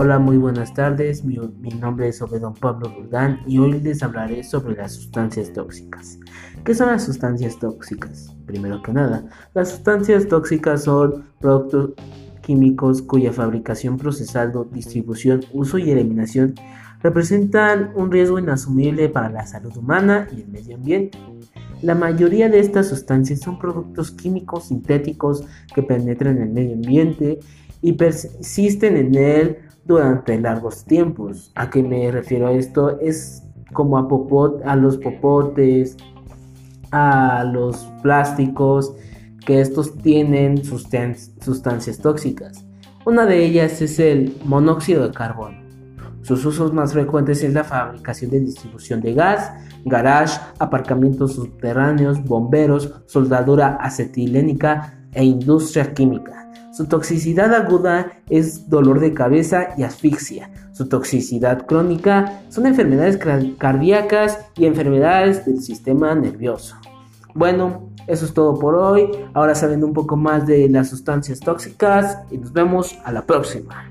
Hola, muy buenas tardes. Mi, nombre es Obedón Pablo Roldán y hoy les hablaré sobre las sustancias tóxicas. ¿Qué son las sustancias tóxicas? Primero que nada, las sustancias tóxicas son productos químicos cuya fabricación, procesado, distribución, uso y eliminación representan un riesgo inasumible para la salud humana y el medio ambiente. La mayoría de estas sustancias son productos químicos sintéticos que penetran en el medio ambiente y persisten en él durante largos tiempos. ¿A qué me refiero a esto? Es como a, popot, a los popotes, a los plásticos, que estos tienen sustancias tóxicas. Una de ellas es el monóxido de carbono. Sus usos más frecuentes es la fabricación de distribución de gas, garage, aparcamientos subterráneos, bomberos, soldadura acetilénica e industria química. Su toxicidad aguda es dolor de cabeza y asfixia. Su toxicidad crónica son enfermedades cardíacas y enfermedades del sistema nervioso. Bueno, eso es todo por hoy. Ahora sabiendo un poco más de las sustancias tóxicas y nos vemos a la próxima.